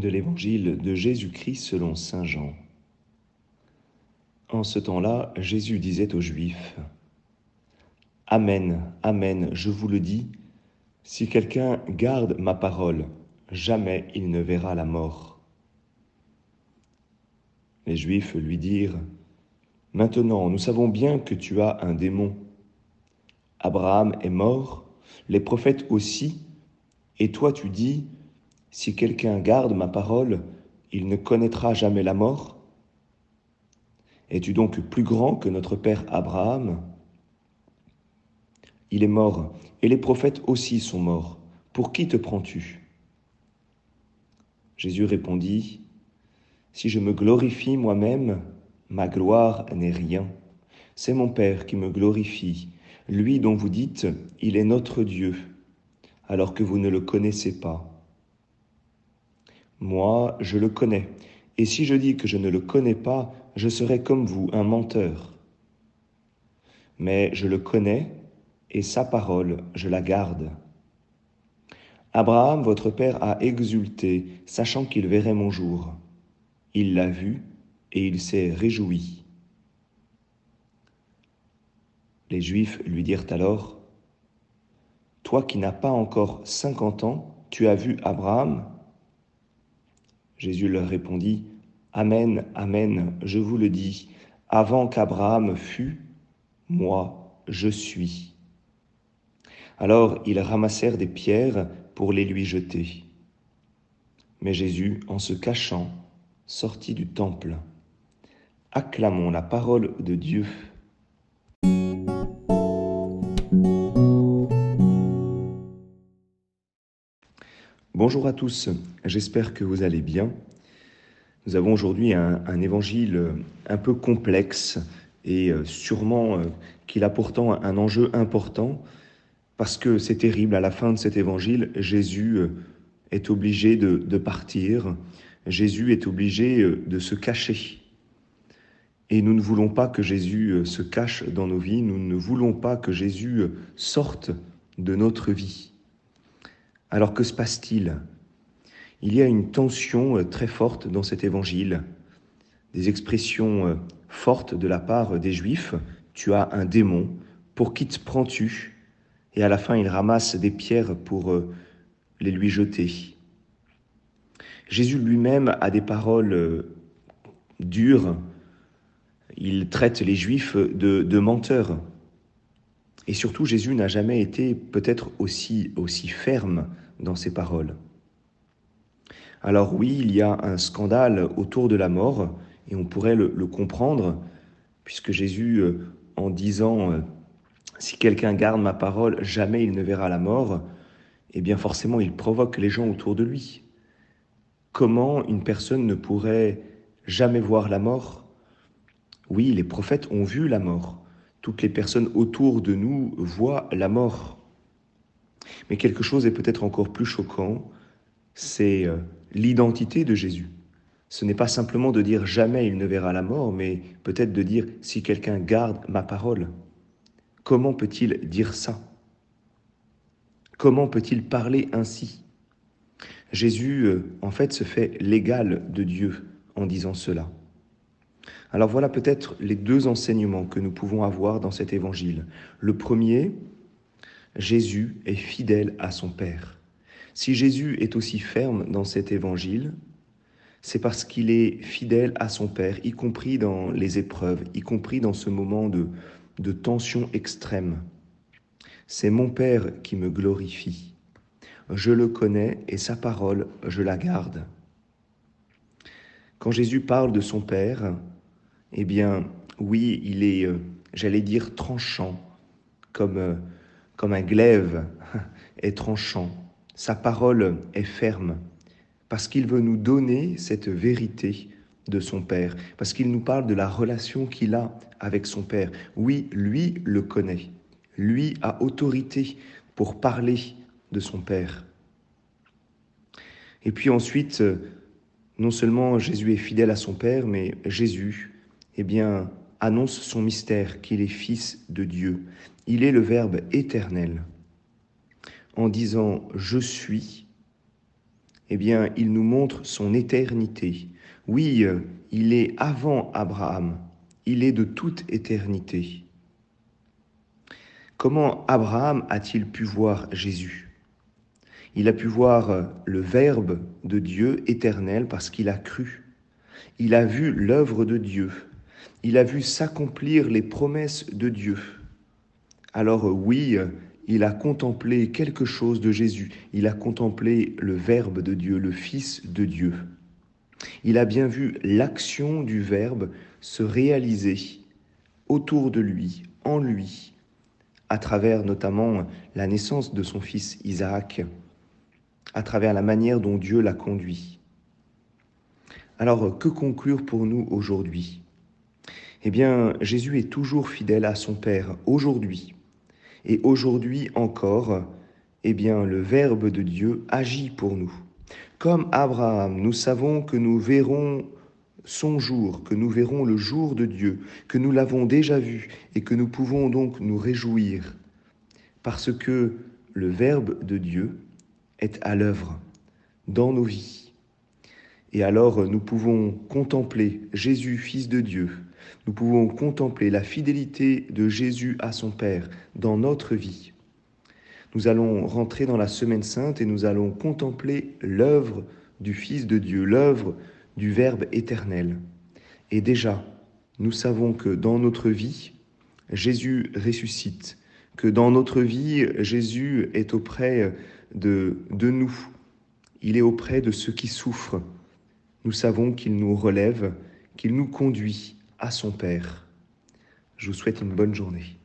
de l'évangile de Jésus-Christ selon Saint Jean. En ce temps-là, Jésus disait aux Juifs, Amen, Amen, je vous le dis, si quelqu'un garde ma parole, jamais il ne verra la mort. Les Juifs lui dirent, Maintenant, nous savons bien que tu as un démon. Abraham est mort, les prophètes aussi, et toi tu dis, si quelqu'un garde ma parole, il ne connaîtra jamais la mort Es-tu donc plus grand que notre père Abraham? Il est mort, et les prophètes aussi sont morts. Pour qui te prends-tu? Jésus répondit, Si je me glorifie moi-même, ma gloire n'est rien. C'est mon Père qui me glorifie, lui dont vous dites, Il est notre Dieu, alors que vous ne le connaissez pas. Moi, je le connais. Et si je dis que je ne le connais pas, je serai comme vous, un menteur. Mais je le connais, et sa parole, je la garde. Abraham, votre père, a exulté, sachant qu'il verrait mon jour. Il l'a vu, et il s'est réjoui. Les Juifs lui dirent alors, Toi qui n'as pas encore cinquante ans, tu as vu Abraham? Jésus leur répondit, Amen, Amen, je vous le dis, avant qu'Abraham fût, moi, je suis. Alors ils ramassèrent des pierres pour les lui jeter. Mais Jésus, en se cachant, sortit du temple. Acclamons la parole de Dieu. Bonjour à tous, j'espère que vous allez bien. Nous avons aujourd'hui un, évangile un peu complexe et euh, sûrement euh, qu'il a pourtant un enjeu important parce que c'est terrible, à la fin de cet évangile, Jésus euh, est obligé de partir, Jésus est obligé de se cacher. Et nous ne voulons pas que Jésus se cache dans nos vies, nous ne voulons pas que Jésus sorte de notre vie. Alors que se passe-t-il? Il y a une tension euh, très forte dans cet évangile, des expressions euh, fortes de la part des Juifs. Tu as un démon, pour qui te prends-tu? Et à la fin, il ramasse des pierres pour euh, les lui jeter. Jésus lui-même a des paroles dures. Il traite les Juifs de, de menteurs. Et surtout, Jésus n'a jamais été peut-être aussi, aussi ferme dans ses paroles. Alors oui, il y a un scandale autour de la mort, et on pourrait le, comprendre, puisque Jésus, euh, en disant euh, Si quelqu'un garde ma parole, jamais il ne verra la mort », eh bien forcément, il provoque les gens autour de lui. Comment une personne ne pourrait jamais voir la mort? Oui, les prophètes ont vu la mort toutes les personnes autour de nous voient la mort. Mais quelque chose est peut-être encore plus choquant, c'est euh, l'identité de Jésus. Ce n'est pas simplement de dire jamais il ne verra la mort, mais peut-être de dire si quelqu'un garde ma parole. Comment peut-il dire ça? Comment peut-il parler ainsi? Jésus, euh, en fait, se fait l'égal de Dieu en disant cela. Alors voilà peut-être les deux enseignements que nous pouvons avoir dans cet évangile. Le premier, Jésus est fidèle à son Père. Si Jésus est aussi ferme dans cet évangile, c'est parce qu'il est fidèle à son Père, y compris dans les épreuves, y compris dans ce moment de, de tension extrême. C'est mon Père qui me glorifie. Je le connais et sa parole, je la garde. Quand Jésus parle de son Père, eh bien, oui, il est, euh, j'allais dire, tranchant, comme, euh, comme un glaive est tranchant. Sa parole est ferme, parce qu'il veut nous donner cette vérité de son Père, parce qu'il nous parle de la relation qu'il a avec son Père. Oui, lui le connaît. Lui a autorité pour parler de son Père. Et puis ensuite, euh, non seulement Jésus est fidèle à son Père, mais Jésus eh bien, annonce son mystère qu'il est fils de Dieu. Il est le Verbe éternel. En disant je suis, eh bien, il nous montre son éternité. Oui, il est avant Abraham, il est de toute éternité. Comment Abraham a-t-il pu voir Jésus? Il a pu voir le Verbe de Dieu éternel parce qu'il a cru. Il a vu l'œuvre de Dieu. Il a vu s'accomplir les promesses de Dieu. Alors oui, il a contemplé quelque chose de Jésus. Il a contemplé le Verbe de Dieu, le Fils de Dieu. Il a bien vu l'action du Verbe se réaliser autour de lui, en lui, à travers notamment la naissance de son fils Isaac, à travers la manière dont Dieu l'a conduit. Alors, que conclure pour nous aujourd'hui? Eh bien, Jésus est toujours fidèle à son Père aujourd'hui. Et aujourd'hui encore, eh bien, le Verbe de Dieu agit pour nous. Comme Abraham, nous savons que nous verrons son jour, que nous verrons le jour de Dieu, que nous l'avons déjà vu et que nous pouvons donc nous réjouir parce que le Verbe de Dieu est à l'œuvre dans nos vies. Et alors nous pouvons contempler Jésus, Fils de Dieu, nous pouvons contempler la fidélité de Jésus à son Père dans notre vie. Nous allons rentrer dans la semaine sainte et nous allons contempler l'œuvre du Fils de Dieu, l'œuvre du Verbe éternel. Et déjà, nous savons que dans notre vie, Jésus ressuscite, que dans notre vie, Jésus est auprès de, de nous. Il est auprès de ceux qui souffrent. Nous savons qu'il nous relève, qu'il nous conduit à son Père. Je vous souhaite une bonne journée.